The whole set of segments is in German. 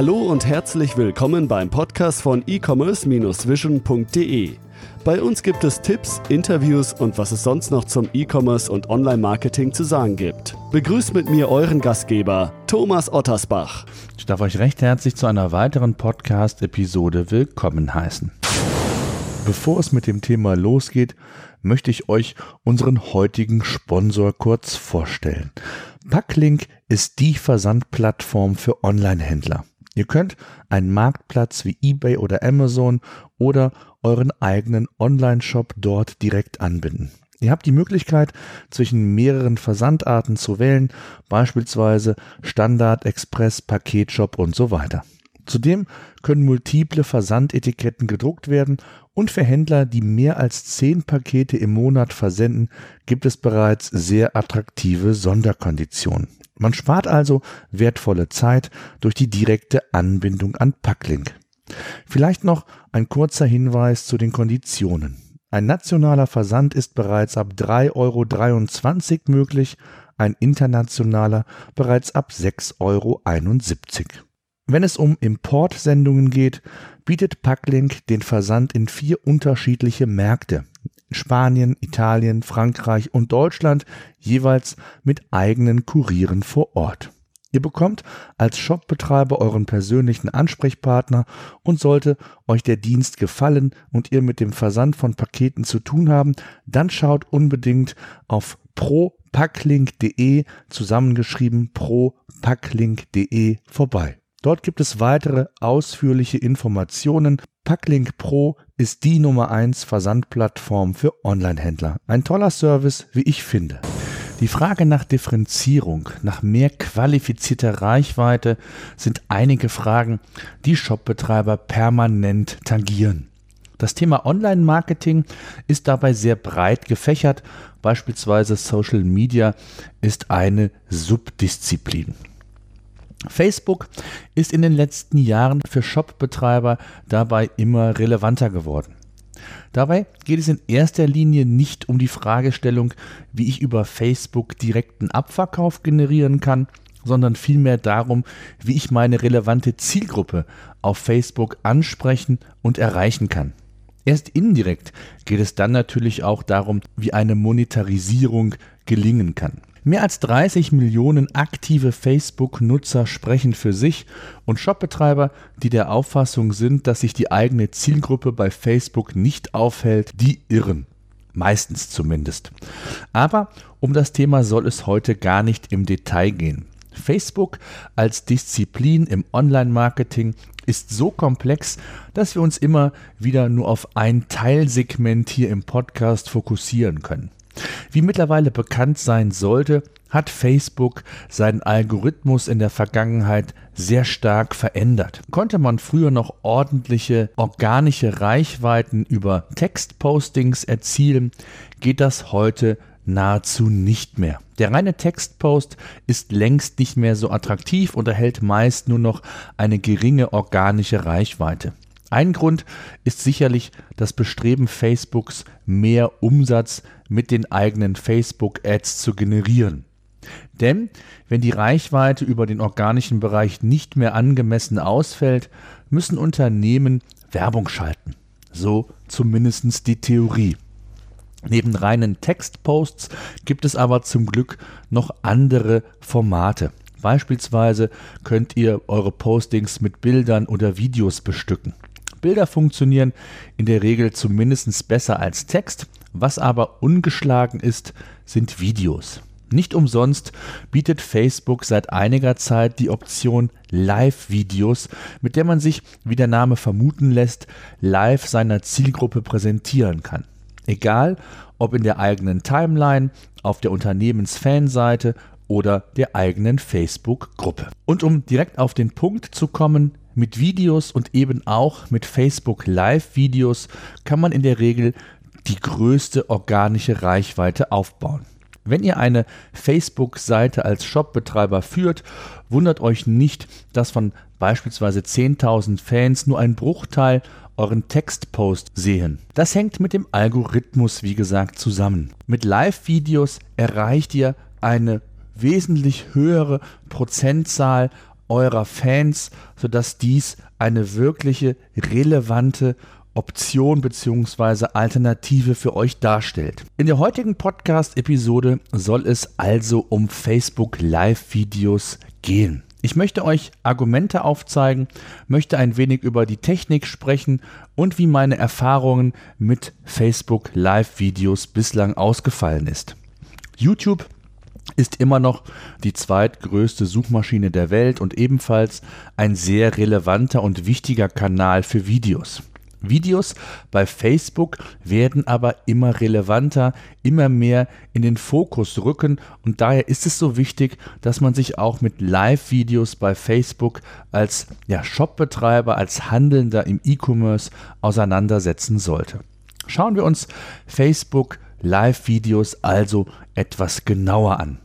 Hallo und herzlich willkommen beim Podcast von e-commerce-vision.de. Bei uns gibt es Tipps, Interviews und was es sonst noch zum E-Commerce und Online-Marketing zu sagen gibt. Begrüßt mit mir euren Gastgeber, Thomas Ottersbach. Ich darf euch recht herzlich zu einer weiteren Podcast-Episode willkommen heißen. Bevor es mit dem Thema losgeht, möchte ich euch unseren heutigen Sponsor kurz vorstellen. Packlink ist die Versandplattform für Online-Händler. Ihr könnt einen Marktplatz wie eBay oder Amazon oder euren eigenen Online-Shop dort direkt anbinden. Ihr habt die Möglichkeit, zwischen mehreren Versandarten zu wählen, beispielsweise Standard, Express, Paketshop und so weiter. Zudem können multiple Versandetiketten gedruckt werden und für Händler, die mehr als zehn Pakete im Monat versenden, gibt es bereits sehr attraktive Sonderkonditionen. Man spart also wertvolle Zeit durch die direkte Anbindung an Packlink. Vielleicht noch ein kurzer Hinweis zu den Konditionen. Ein nationaler Versand ist bereits ab 3,23 Euro möglich, ein internationaler bereits ab 6,71 Euro. Wenn es um Importsendungen geht, bietet Packlink den Versand in vier unterschiedliche Märkte. Spanien, Italien, Frankreich und Deutschland jeweils mit eigenen Kurieren vor Ort. Ihr bekommt als Shopbetreiber euren persönlichen Ansprechpartner und sollte euch der Dienst gefallen und ihr mit dem Versand von Paketen zu tun haben, dann schaut unbedingt auf propacklink.de zusammengeschrieben propacklink.de vorbei. Dort gibt es weitere ausführliche Informationen. Packlink Pro ist die Nummer 1 Versandplattform für Onlinehändler. Ein toller Service, wie ich finde. Die Frage nach Differenzierung, nach mehr qualifizierter Reichweite sind einige Fragen, die Shopbetreiber permanent tangieren. Das Thema Online-Marketing ist dabei sehr breit gefächert. Beispielsweise Social Media ist eine Subdisziplin. Facebook ist in den letzten Jahren für Shopbetreiber dabei immer relevanter geworden. Dabei geht es in erster Linie nicht um die Fragestellung, wie ich über Facebook direkten Abverkauf generieren kann, sondern vielmehr darum, wie ich meine relevante Zielgruppe auf Facebook ansprechen und erreichen kann. Erst indirekt geht es dann natürlich auch darum, wie eine Monetarisierung gelingen kann. Mehr als 30 Millionen aktive Facebook-Nutzer sprechen für sich und Shopbetreiber, die der Auffassung sind, dass sich die eigene Zielgruppe bei Facebook nicht aufhält, die irren. Meistens zumindest. Aber um das Thema soll es heute gar nicht im Detail gehen. Facebook als Disziplin im Online-Marketing ist so komplex, dass wir uns immer wieder nur auf ein Teilsegment hier im Podcast fokussieren können. Wie mittlerweile bekannt sein sollte, hat Facebook seinen Algorithmus in der Vergangenheit sehr stark verändert. Konnte man früher noch ordentliche organische Reichweiten über Textpostings erzielen, geht das heute nahezu nicht mehr. Der reine Textpost ist längst nicht mehr so attraktiv und erhält meist nur noch eine geringe organische Reichweite. Ein Grund ist sicherlich das Bestreben Facebooks, mehr Umsatz mit den eigenen Facebook-Ads zu generieren. Denn wenn die Reichweite über den organischen Bereich nicht mehr angemessen ausfällt, müssen Unternehmen Werbung schalten. So zumindest die Theorie. Neben reinen Textposts gibt es aber zum Glück noch andere Formate. Beispielsweise könnt ihr eure Postings mit Bildern oder Videos bestücken. Bilder funktionieren in der Regel zumindest besser als Text, was aber ungeschlagen ist, sind Videos. Nicht umsonst bietet Facebook seit einiger Zeit die Option Live-Videos, mit der man sich, wie der Name vermuten lässt, live seiner Zielgruppe präsentieren kann. Egal, ob in der eigenen Timeline, auf der Unternehmensfanseite oder der eigenen Facebook-Gruppe. Und um direkt auf den Punkt zu kommen, mit Videos und eben auch mit Facebook Live-Videos kann man in der Regel die größte organische Reichweite aufbauen. Wenn ihr eine Facebook-Seite als Shopbetreiber führt, wundert euch nicht, dass von beispielsweise 10.000 Fans nur ein Bruchteil euren Textpost sehen. Das hängt mit dem Algorithmus, wie gesagt, zusammen. Mit Live-Videos erreicht ihr eine wesentlich höhere Prozentzahl eurer Fans, sodass dies eine wirkliche relevante Option bzw. Alternative für euch darstellt. In der heutigen Podcast-Episode soll es also um Facebook Live-Videos gehen. Ich möchte euch Argumente aufzeigen, möchte ein wenig über die Technik sprechen und wie meine Erfahrungen mit Facebook Live-Videos bislang ausgefallen ist. YouTube ist immer noch die zweitgrößte Suchmaschine der Welt und ebenfalls ein sehr relevanter und wichtiger Kanal für Videos. Videos bei Facebook werden aber immer relevanter, immer mehr in den Fokus rücken und daher ist es so wichtig, dass man sich auch mit Live-Videos bei Facebook als ja, Shopbetreiber, als Handelnder im E-Commerce auseinandersetzen sollte. Schauen wir uns Facebook Live-Videos also etwas genauer an.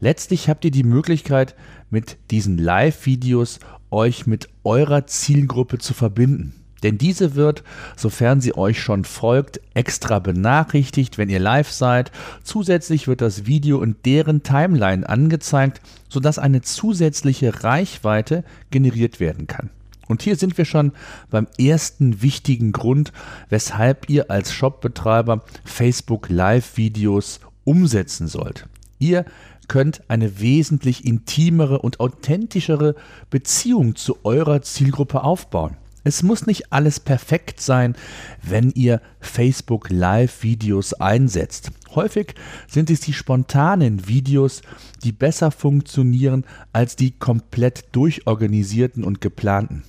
Letztlich habt ihr die Möglichkeit, mit diesen Live-Videos euch mit eurer Zielgruppe zu verbinden. Denn diese wird, sofern sie euch schon folgt, extra benachrichtigt, wenn ihr live seid. Zusätzlich wird das Video in deren Timeline angezeigt, sodass eine zusätzliche Reichweite generiert werden kann. Und hier sind wir schon beim ersten wichtigen Grund, weshalb ihr als Shopbetreiber Facebook Live-Videos umsetzen sollt. Ihr könnt eine wesentlich intimere und authentischere Beziehung zu eurer Zielgruppe aufbauen. Es muss nicht alles perfekt sein, wenn ihr Facebook Live-Videos einsetzt. Häufig sind es die spontanen Videos, die besser funktionieren als die komplett durchorganisierten und geplanten.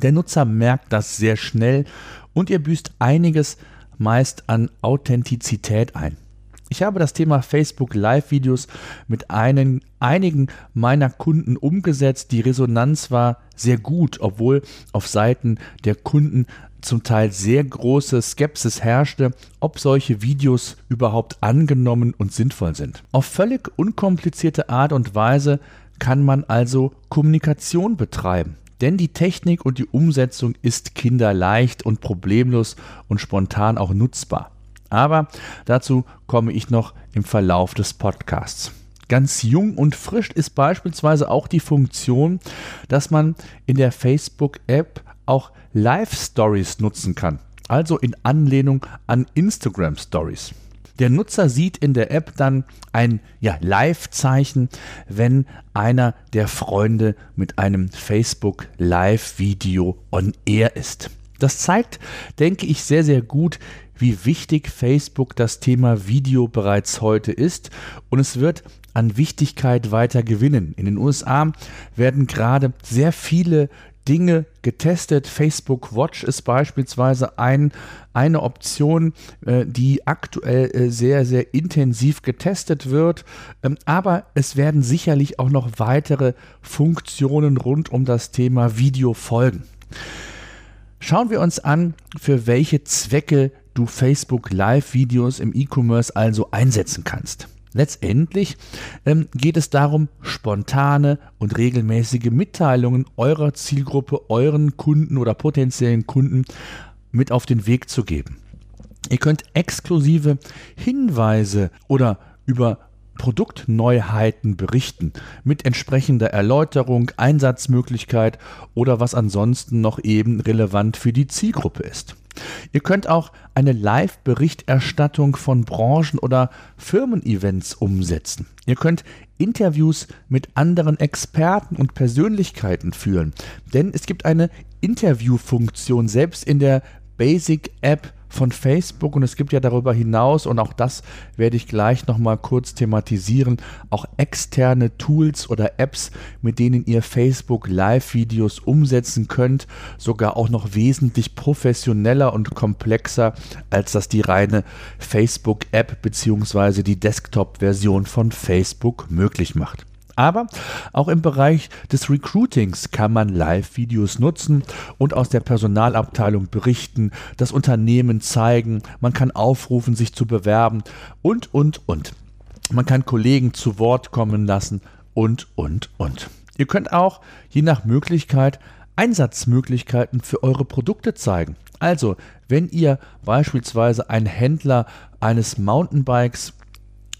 Der Nutzer merkt das sehr schnell und ihr büßt einiges meist an Authentizität ein. Ich habe das Thema Facebook Live-Videos mit einen, einigen meiner Kunden umgesetzt. Die Resonanz war sehr gut, obwohl auf Seiten der Kunden zum Teil sehr große Skepsis herrschte, ob solche Videos überhaupt angenommen und sinnvoll sind. Auf völlig unkomplizierte Art und Weise kann man also Kommunikation betreiben. Denn die Technik und die Umsetzung ist kinderleicht und problemlos und spontan auch nutzbar. Aber dazu komme ich noch im Verlauf des Podcasts. Ganz jung und frisch ist beispielsweise auch die Funktion, dass man in der Facebook-App auch Live-Stories nutzen kann. Also in Anlehnung an Instagram Stories. Der Nutzer sieht in der App dann ein ja, Live-Zeichen, wenn einer der Freunde mit einem Facebook Live-Video on Air ist. Das zeigt, denke ich, sehr, sehr gut, wie wichtig Facebook das Thema Video bereits heute ist und es wird an Wichtigkeit weiter gewinnen. In den USA werden gerade sehr viele Dinge getestet. Facebook Watch ist beispielsweise ein, eine Option, äh, die aktuell äh, sehr, sehr intensiv getestet wird. Ähm, aber es werden sicherlich auch noch weitere Funktionen rund um das Thema Video folgen. Schauen wir uns an, für welche Zwecke du Facebook Live-Videos im E-Commerce also einsetzen kannst. Letztendlich ähm, geht es darum, spontane und regelmäßige Mitteilungen eurer Zielgruppe, euren Kunden oder potenziellen Kunden mit auf den Weg zu geben. Ihr könnt exklusive Hinweise oder über Produktneuheiten berichten mit entsprechender Erläuterung, Einsatzmöglichkeit oder was ansonsten noch eben relevant für die Zielgruppe ist. Ihr könnt auch eine Live-Berichterstattung von Branchen- oder Firmen-Events umsetzen. Ihr könnt Interviews mit anderen Experten und Persönlichkeiten führen, denn es gibt eine Interviewfunktion selbst in der Basic App von Facebook und es gibt ja darüber hinaus, und auch das werde ich gleich nochmal kurz thematisieren, auch externe Tools oder Apps, mit denen ihr Facebook Live-Videos umsetzen könnt, sogar auch noch wesentlich professioneller und komplexer, als das die reine Facebook-App bzw. die Desktop-Version von Facebook möglich macht. Aber auch im Bereich des Recruitings kann man Live-Videos nutzen und aus der Personalabteilung berichten, das Unternehmen zeigen, man kann aufrufen, sich zu bewerben und, und, und. Man kann Kollegen zu Wort kommen lassen und, und, und. Ihr könnt auch, je nach Möglichkeit, Einsatzmöglichkeiten für eure Produkte zeigen. Also, wenn ihr beispielsweise ein Händler eines Mountainbikes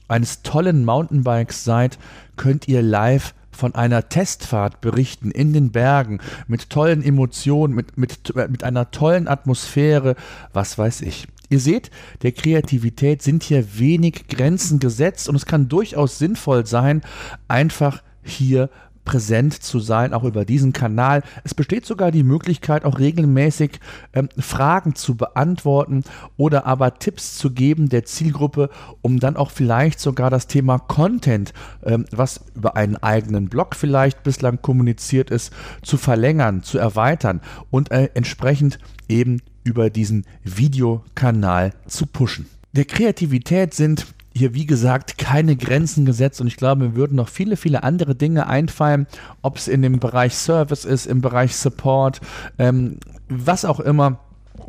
eines tollen Mountainbikes seid, könnt ihr live von einer Testfahrt berichten in den Bergen mit tollen Emotionen, mit, mit, mit einer tollen Atmosphäre, was weiß ich. Ihr seht, der Kreativität sind hier wenig Grenzen gesetzt und es kann durchaus sinnvoll sein, einfach hier präsent zu sein, auch über diesen Kanal. Es besteht sogar die Möglichkeit, auch regelmäßig ähm, Fragen zu beantworten oder aber Tipps zu geben der Zielgruppe, um dann auch vielleicht sogar das Thema Content, ähm, was über einen eigenen Blog vielleicht bislang kommuniziert ist, zu verlängern, zu erweitern und äh, entsprechend eben über diesen Videokanal zu pushen. Der Kreativität sind hier, wie gesagt, keine Grenzen gesetzt und ich glaube, mir würden noch viele, viele andere Dinge einfallen, ob es in dem Bereich Service ist, im Bereich Support, ähm, was auch immer.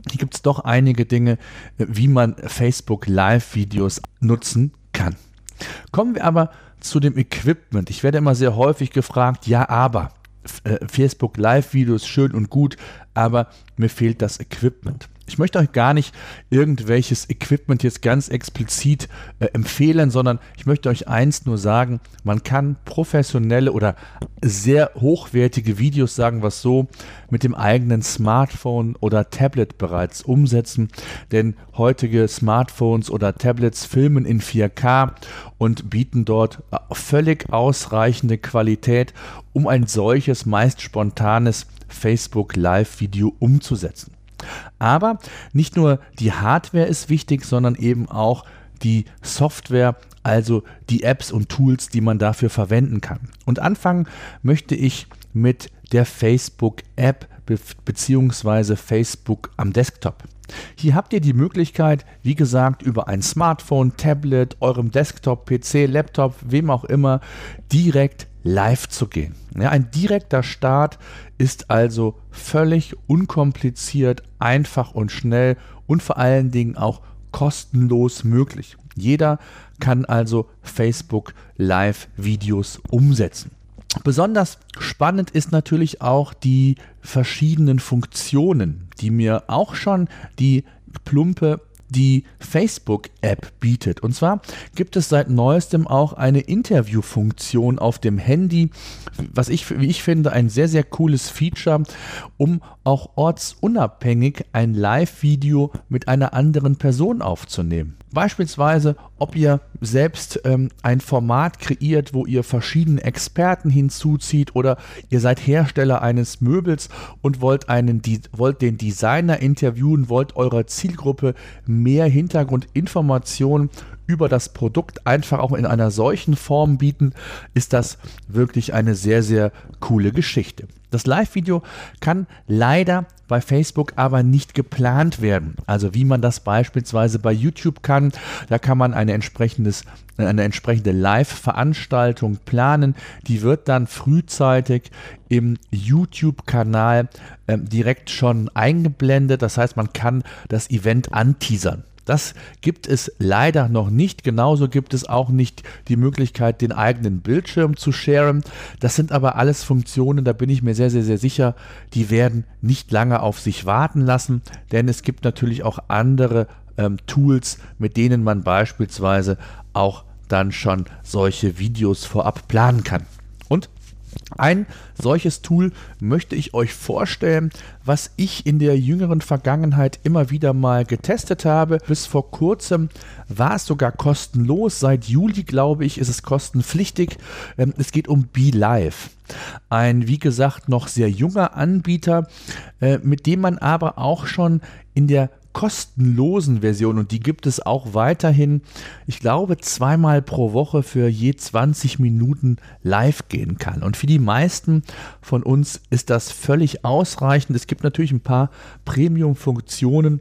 Hier gibt es doch einige Dinge, wie man Facebook Live-Videos nutzen kann. Kommen wir aber zu dem Equipment. Ich werde immer sehr häufig gefragt, ja, aber äh, Facebook Live-Videos schön und gut, aber mir fehlt das Equipment. Ich möchte euch gar nicht irgendwelches Equipment jetzt ganz explizit äh, empfehlen, sondern ich möchte euch eins nur sagen, man kann professionelle oder sehr hochwertige Videos, sagen es so, mit dem eigenen Smartphone oder Tablet bereits umsetzen, denn heutige Smartphones oder Tablets filmen in 4K und bieten dort äh, völlig ausreichende Qualität, um ein solches meist spontanes Facebook Live Video umzusetzen. Aber nicht nur die Hardware ist wichtig, sondern eben auch die Software, also die Apps und Tools, die man dafür verwenden kann. Und anfangen möchte ich mit der Facebook-App be beziehungsweise Facebook am Desktop. Hier habt ihr die Möglichkeit, wie gesagt, über ein Smartphone, Tablet, eurem Desktop, PC, Laptop, wem auch immer, direkt live zu gehen. Ja, ein direkter Start ist also völlig unkompliziert, einfach und schnell und vor allen Dingen auch kostenlos möglich. Jeder kann also Facebook Live-Videos umsetzen. Besonders spannend ist natürlich auch die verschiedenen Funktionen, die mir auch schon die plumpe die Facebook-App bietet. Und zwar gibt es seit neuestem auch eine Interviewfunktion auf dem Handy, was ich, wie ich finde, ein sehr, sehr cooles Feature, um auch ortsunabhängig ein Live-Video mit einer anderen Person aufzunehmen. Beispielsweise, ob ihr selbst ähm, ein Format kreiert, wo ihr verschiedene Experten hinzuzieht oder ihr seid Hersteller eines Möbels und wollt, einen, die, wollt den Designer interviewen, wollt eurer Zielgruppe mehr Hintergrundinformationen über das Produkt einfach auch in einer solchen Form bieten, ist das wirklich eine sehr, sehr coole Geschichte. Das Live-Video kann leider bei Facebook aber nicht geplant werden. Also wie man das beispielsweise bei YouTube kann. Da kann man eine, entsprechendes, eine entsprechende Live-Veranstaltung planen. Die wird dann frühzeitig im YouTube-Kanal äh, direkt schon eingeblendet. Das heißt, man kann das Event anteasern. Das gibt es leider noch nicht. Genauso gibt es auch nicht die Möglichkeit, den eigenen Bildschirm zu sharen. Das sind aber alles Funktionen, da bin ich mir sehr, sehr, sehr sicher, die werden nicht lange auf sich warten lassen, denn es gibt natürlich auch andere ähm, Tools, mit denen man beispielsweise auch dann schon solche Videos vorab planen kann. Und ein solches Tool möchte ich euch vorstellen, was ich in der jüngeren Vergangenheit immer wieder mal getestet habe. Bis vor kurzem war es sogar kostenlos. Seit Juli, glaube ich, ist es kostenpflichtig. Ähm, es geht um BeLive. Ein, wie gesagt, noch sehr junger Anbieter, äh, mit dem man aber auch schon in der kostenlosen Version und die gibt es auch weiterhin, ich glaube, zweimal pro Woche für je 20 Minuten live gehen kann. Und für die meisten von uns ist das völlig ausreichend. Es gibt natürlich ein paar Premium-Funktionen,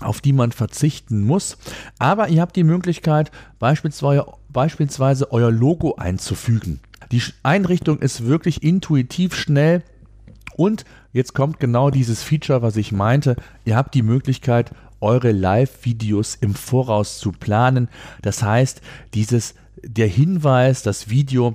auf die man verzichten muss. Aber ihr habt die Möglichkeit, beispielsweise, beispielsweise euer Logo einzufügen. Die Einrichtung ist wirklich intuitiv schnell und jetzt kommt genau dieses Feature, was ich meinte. Ihr habt die Möglichkeit, eure Live-Videos im Voraus zu planen. Das heißt, dieses, der Hinweis, das Video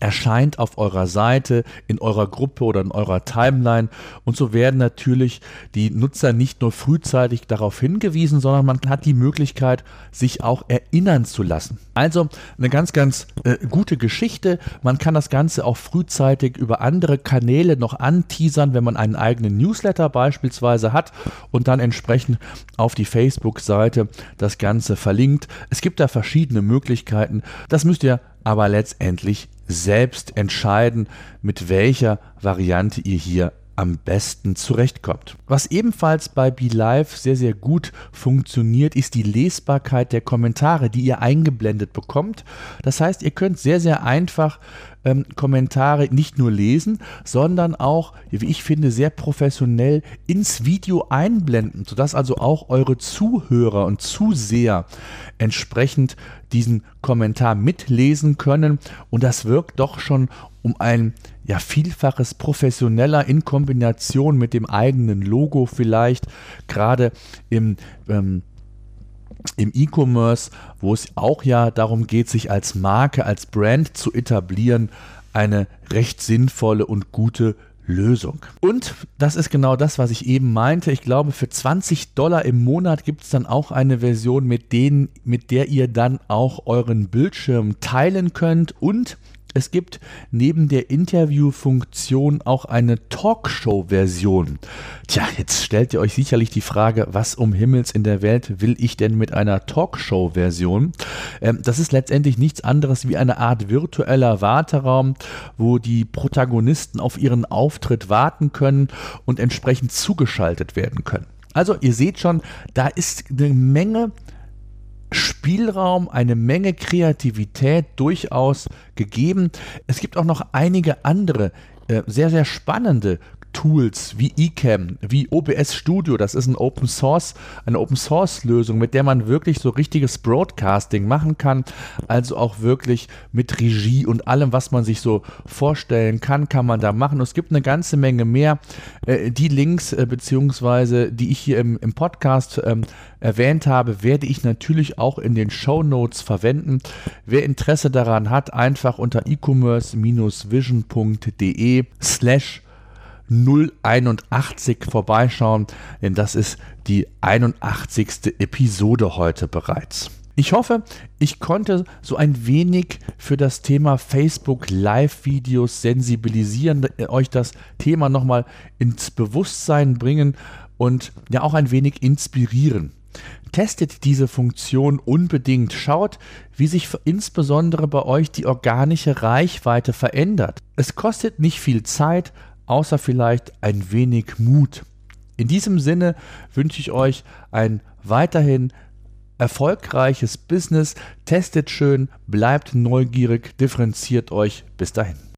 erscheint auf eurer Seite, in eurer Gruppe oder in eurer Timeline. Und so werden natürlich die Nutzer nicht nur frühzeitig darauf hingewiesen, sondern man hat die Möglichkeit, sich auch erinnern zu lassen. Also eine ganz, ganz äh, gute Geschichte. Man kann das Ganze auch frühzeitig über andere Kanäle noch anteasern, wenn man einen eigenen Newsletter beispielsweise hat und dann entsprechend auf die Facebook-Seite das Ganze verlinkt. Es gibt da verschiedene Möglichkeiten. Das müsst ihr aber letztendlich selbst entscheiden, mit welcher Variante ihr hier am besten zurechtkommt. Was ebenfalls bei BeLive sehr, sehr gut funktioniert, ist die Lesbarkeit der Kommentare, die ihr eingeblendet bekommt. Das heißt, ihr könnt sehr, sehr einfach ähm, Kommentare nicht nur lesen, sondern auch, wie ich finde, sehr professionell ins Video einblenden, sodass also auch eure Zuhörer und Zuseher entsprechend diesen Kommentar mitlesen können. Und das wirkt doch schon um ein ja vielfaches professioneller in Kombination mit dem eigenen Logo vielleicht, gerade im ähm, im E-Commerce, wo es auch ja darum geht, sich als Marke, als Brand zu etablieren, eine recht sinnvolle und gute Lösung. Und das ist genau das, was ich eben meinte. Ich glaube, für 20 Dollar im Monat gibt es dann auch eine Version, mit, denen, mit der ihr dann auch euren Bildschirm teilen könnt und es gibt neben der Interviewfunktion auch eine Talkshow-Version. Tja, jetzt stellt ihr euch sicherlich die Frage, was um Himmels in der Welt will ich denn mit einer Talkshow-Version? Ähm, das ist letztendlich nichts anderes wie eine Art virtueller Warteraum, wo die Protagonisten auf ihren Auftritt warten können und entsprechend zugeschaltet werden können. Also ihr seht schon, da ist eine Menge Spielraum, eine Menge Kreativität durchaus gegeben. Es gibt auch noch einige andere äh, sehr, sehr spannende Tools wie eCam, wie OBS Studio, das ist ein Open Source, eine Open Source Lösung, mit der man wirklich so richtiges Broadcasting machen kann, also auch wirklich mit Regie und allem, was man sich so vorstellen kann, kann man da machen. Und es gibt eine ganze Menge mehr. Äh, die Links, äh, beziehungsweise die ich hier im, im Podcast ähm, erwähnt habe, werde ich natürlich auch in den Show Notes verwenden. Wer Interesse daran hat, einfach unter e-commerce-vision.de slash 081 vorbeischauen, denn das ist die 81. Episode heute bereits. Ich hoffe, ich konnte so ein wenig für das Thema Facebook Live-Videos sensibilisieren, euch das Thema nochmal ins Bewusstsein bringen und ja auch ein wenig inspirieren. Testet diese Funktion unbedingt. Schaut, wie sich insbesondere bei euch die organische Reichweite verändert. Es kostet nicht viel Zeit, außer vielleicht ein wenig Mut. In diesem Sinne wünsche ich euch ein weiterhin erfolgreiches Business. Testet schön, bleibt neugierig, differenziert euch. Bis dahin.